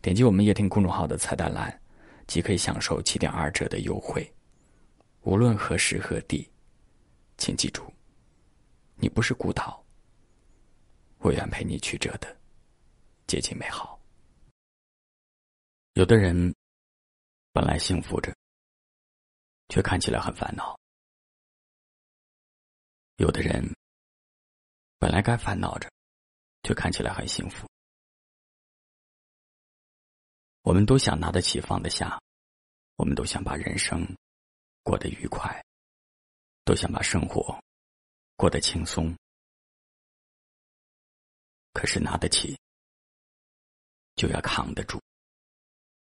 点击我们夜听公众号的菜单栏，即可以享受七点二折的优惠。无论何时何地，请记住，你不是孤岛。我愿陪你曲折的接近美好。有的人本来幸福着，却看起来很烦恼；有的人本来该烦恼着，却看起来很幸福。我们都想拿得起放得下，我们都想把人生过得愉快，都想把生活过得轻松。可是拿得起，就要扛得住；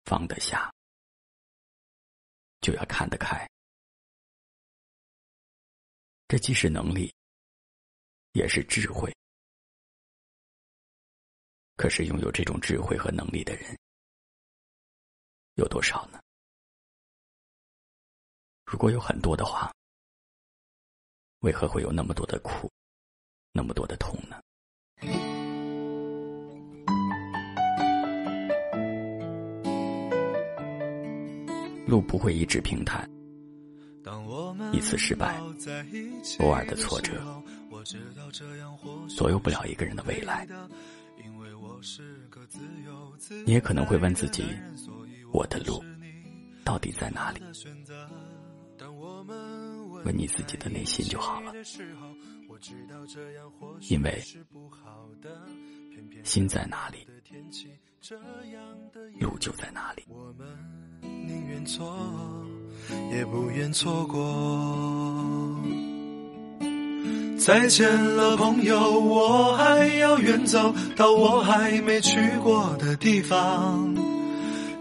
放得下，就要看得开。这既是能力，也是智慧。可是拥有这种智慧和能力的人。有多少呢？如果有很多的话，为何会有那么多的苦，那么多的痛呢？路不会一直平坦，一次失败，偶尔的挫折，左右不了一个人的未来。你也可能会问自己。我的路到底在哪里？问你自己的内心就好了，因为心在哪里，路就在哪里。宁愿错，也不愿错过。再见了，朋友，我还要远走到我还没去过的地方。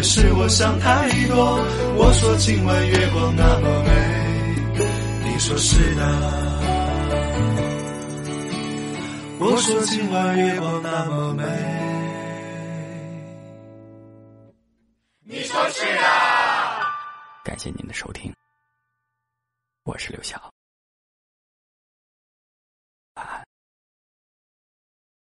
还是我想太多？我说今晚月光那么美，你说是的。我说今晚月光那么美，你说是的。感谢您的收听，我是刘晓。